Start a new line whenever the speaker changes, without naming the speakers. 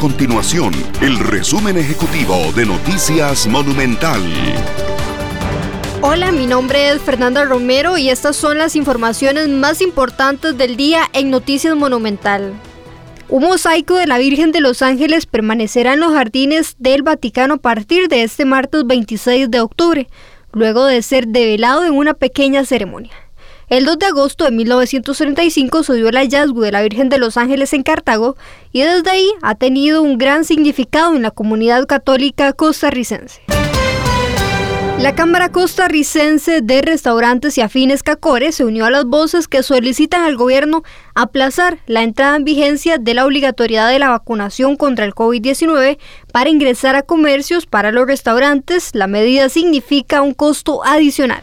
continuación el resumen ejecutivo de Noticias Monumental.
Hola, mi nombre es Fernanda Romero y estas son las informaciones más importantes del día en Noticias Monumental. Un mosaico de la Virgen de los Ángeles permanecerá en los jardines del Vaticano a partir de este martes 26 de octubre, luego de ser develado en una pequeña ceremonia. El 2 de agosto de 1935 se dio el hallazgo de la Virgen de los Ángeles en Cartago y desde ahí ha tenido un gran significado en la comunidad católica costarricense. La Cámara Costarricense de Restaurantes y Afines Cacore se unió a las voces que solicitan al gobierno aplazar la entrada en vigencia de la obligatoriedad de la vacunación contra el COVID-19 para ingresar a comercios para los restaurantes. La medida significa un costo adicional.